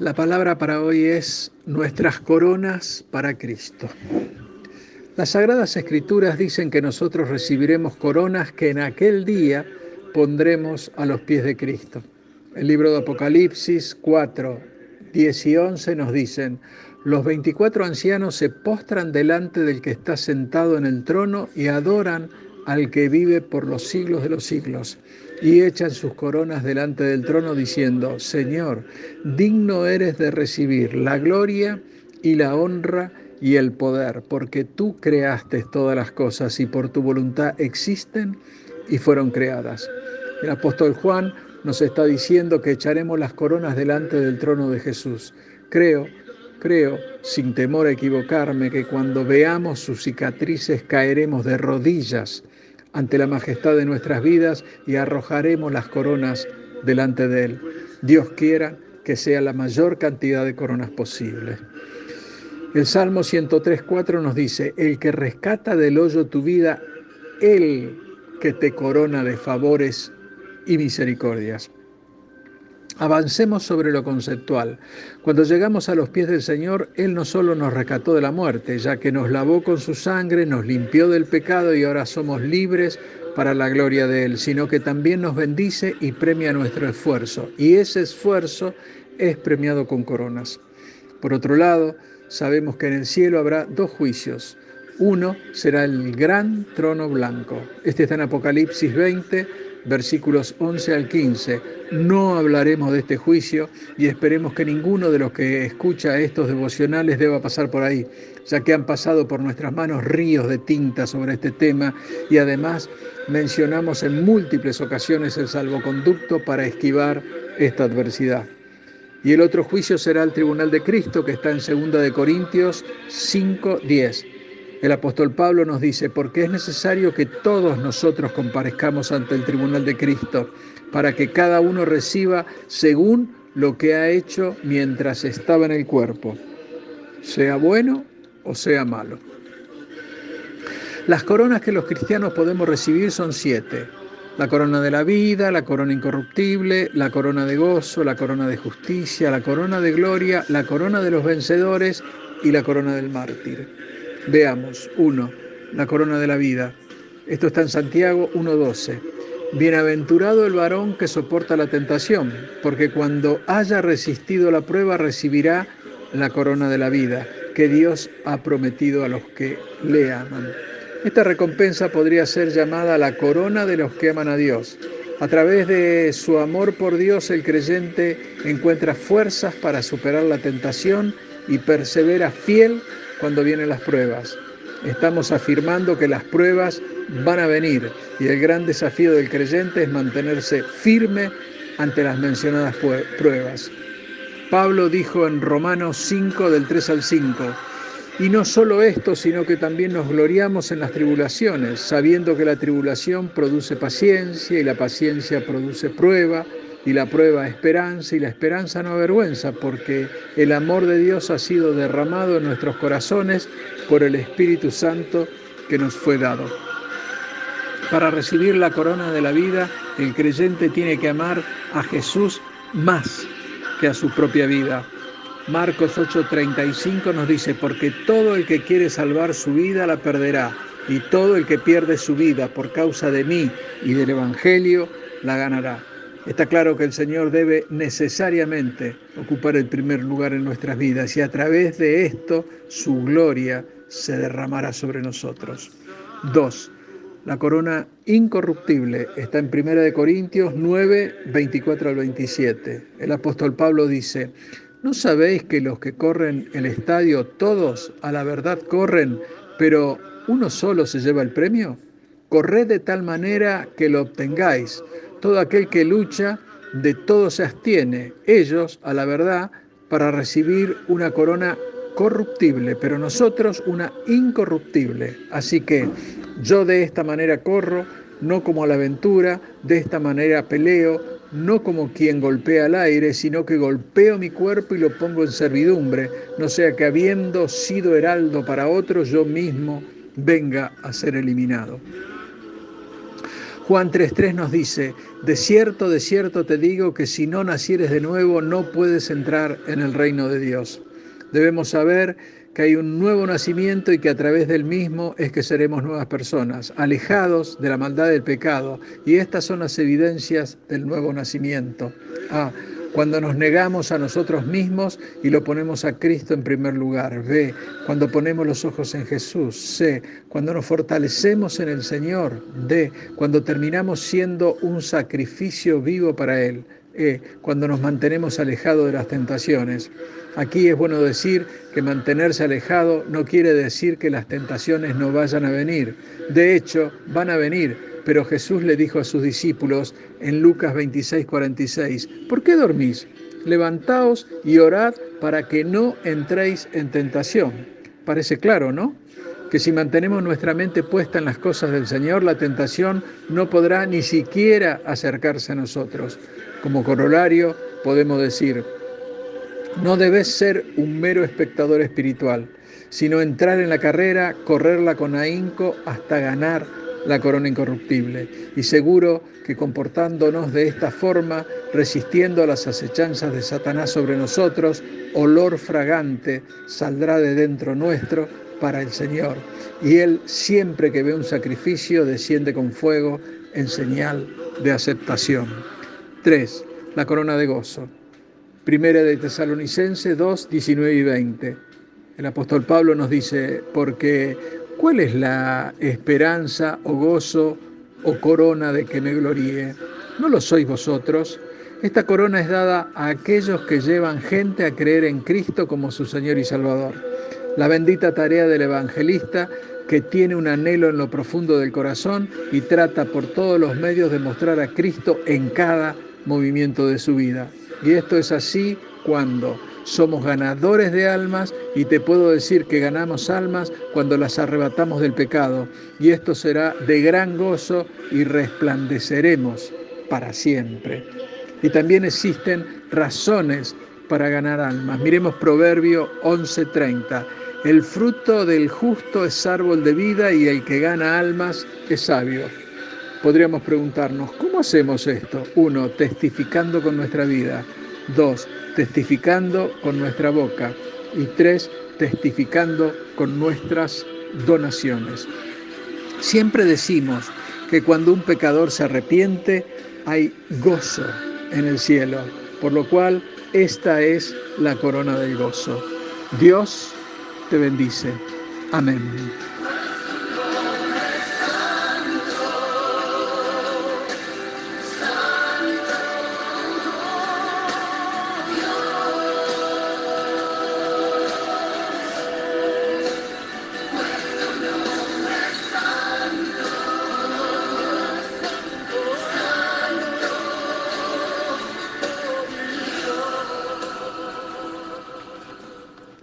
La palabra para hoy es nuestras coronas para Cristo. Las Sagradas Escrituras dicen que nosotros recibiremos coronas que en aquel día pondremos a los pies de Cristo. El libro de Apocalipsis 4, 10 y 11 nos dicen, los 24 ancianos se postran delante del que está sentado en el trono y adoran al que vive por los siglos de los siglos y echan sus coronas delante del trono diciendo, Señor, digno eres de recibir la gloria y la honra y el poder, porque tú creaste todas las cosas y por tu voluntad existen y fueron creadas. El apóstol Juan nos está diciendo que echaremos las coronas delante del trono de Jesús. Creo, creo, sin temor a equivocarme, que cuando veamos sus cicatrices caeremos de rodillas ante la majestad de nuestras vidas y arrojaremos las coronas delante de Él. Dios quiera que sea la mayor cantidad de coronas posible. El Salmo 103.4 nos dice, el que rescata del hoyo tu vida, Él que te corona de favores y misericordias. Avancemos sobre lo conceptual. Cuando llegamos a los pies del Señor, Él no solo nos rescató de la muerte, ya que nos lavó con su sangre, nos limpió del pecado y ahora somos libres para la gloria de Él, sino que también nos bendice y premia nuestro esfuerzo. Y ese esfuerzo es premiado con coronas. Por otro lado, sabemos que en el cielo habrá dos juicios. Uno será el gran trono blanco. Este está en Apocalipsis 20 versículos 11 al 15. No hablaremos de este juicio y esperemos que ninguno de los que escucha estos devocionales deba pasar por ahí, ya que han pasado por nuestras manos ríos de tinta sobre este tema y además mencionamos en múltiples ocasiones el salvoconducto para esquivar esta adversidad. Y el otro juicio será el tribunal de Cristo que está en 2 de Corintios 5, 10 el apóstol Pablo nos dice, porque es necesario que todos nosotros comparezcamos ante el tribunal de Cristo, para que cada uno reciba según lo que ha hecho mientras estaba en el cuerpo, sea bueno o sea malo. Las coronas que los cristianos podemos recibir son siete. La corona de la vida, la corona incorruptible, la corona de gozo, la corona de justicia, la corona de gloria, la corona de los vencedores y la corona del mártir. Veamos, 1. La corona de la vida. Esto está en Santiago 1.12. Bienaventurado el varón que soporta la tentación, porque cuando haya resistido la prueba recibirá la corona de la vida que Dios ha prometido a los que le aman. Esta recompensa podría ser llamada la corona de los que aman a Dios. A través de su amor por Dios el creyente encuentra fuerzas para superar la tentación y persevera fiel cuando vienen las pruebas. Estamos afirmando que las pruebas van a venir y el gran desafío del creyente es mantenerse firme ante las mencionadas pruebas. Pablo dijo en Romanos 5 del 3 al 5, y no solo esto, sino que también nos gloriamos en las tribulaciones, sabiendo que la tribulación produce paciencia y la paciencia produce prueba y la prueba esperanza y la esperanza no avergüenza, porque el amor de Dios ha sido derramado en nuestros corazones por el Espíritu Santo que nos fue dado. Para recibir la corona de la vida, el creyente tiene que amar a Jesús más que a su propia vida. Marcos 8:35 nos dice, porque todo el que quiere salvar su vida la perderá, y todo el que pierde su vida por causa de mí y del Evangelio la ganará. Está claro que el Señor debe necesariamente ocupar el primer lugar en nuestras vidas y a través de esto su gloria se derramará sobre nosotros. 2. La corona incorruptible está en 1 Corintios 9, 24 al 27. El apóstol Pablo dice, ¿no sabéis que los que corren el estadio, todos a la verdad corren, pero uno solo se lleva el premio? Corred de tal manera que lo obtengáis. Todo aquel que lucha, de todo se abstiene, ellos, a la verdad, para recibir una corona corruptible, pero nosotros una incorruptible. Así que yo de esta manera corro, no como a la aventura, de esta manera peleo, no como quien golpea al aire, sino que golpeo mi cuerpo y lo pongo en servidumbre, no sea que habiendo sido heraldo para otros, yo mismo venga a ser eliminado. Juan 3.3 nos dice, de cierto, de cierto te digo que si no nacieres de nuevo no puedes entrar en el reino de Dios. Debemos saber que hay un nuevo nacimiento y que a través del mismo es que seremos nuevas personas, alejados de la maldad del pecado. Y estas son las evidencias del nuevo nacimiento. Ah, cuando nos negamos a nosotros mismos y lo ponemos a Cristo en primer lugar. B, cuando ponemos los ojos en Jesús. C, cuando nos fortalecemos en el Señor. D, cuando terminamos siendo un sacrificio vivo para Él. E, cuando nos mantenemos alejados de las tentaciones. Aquí es bueno decir que mantenerse alejado no quiere decir que las tentaciones no vayan a venir. De hecho, van a venir, pero Jesús le dijo a sus discípulos en Lucas 26, 46, ¿por qué dormís? Levantaos y orad para que no entréis en tentación. Parece claro, ¿no? Que si mantenemos nuestra mente puesta en las cosas del Señor, la tentación no podrá ni siquiera acercarse a nosotros. Como corolario, podemos decir, no debes ser un mero espectador espiritual, sino entrar en la carrera, correrla con ahínco hasta ganar la corona incorruptible. Y seguro que comportándonos de esta forma, resistiendo a las acechanzas de Satanás sobre nosotros, olor fragante saldrá de dentro nuestro para el Señor. Y Él siempre que ve un sacrificio desciende con fuego en señal de aceptación. 3. La corona de gozo. Primera de Tesalonicense 2, 19 y 20. El apóstol Pablo nos dice, porque ¿cuál es la esperanza o gozo o corona de que me gloríe? ¿No lo sois vosotros? Esta corona es dada a aquellos que llevan gente a creer en Cristo como su Señor y Salvador. La bendita tarea del evangelista que tiene un anhelo en lo profundo del corazón y trata por todos los medios de mostrar a Cristo en cada movimiento de su vida. Y esto es así cuando somos ganadores de almas y te puedo decir que ganamos almas cuando las arrebatamos del pecado. Y esto será de gran gozo y resplandeceremos para siempre. Y también existen razones para ganar almas. Miremos Proverbio 11:30. El fruto del justo es árbol de vida y el que gana almas es sabio podríamos preguntarnos, ¿cómo hacemos esto? Uno, testificando con nuestra vida. Dos, testificando con nuestra boca. Y tres, testificando con nuestras donaciones. Siempre decimos que cuando un pecador se arrepiente, hay gozo en el cielo, por lo cual esta es la corona del gozo. Dios te bendice. Amén.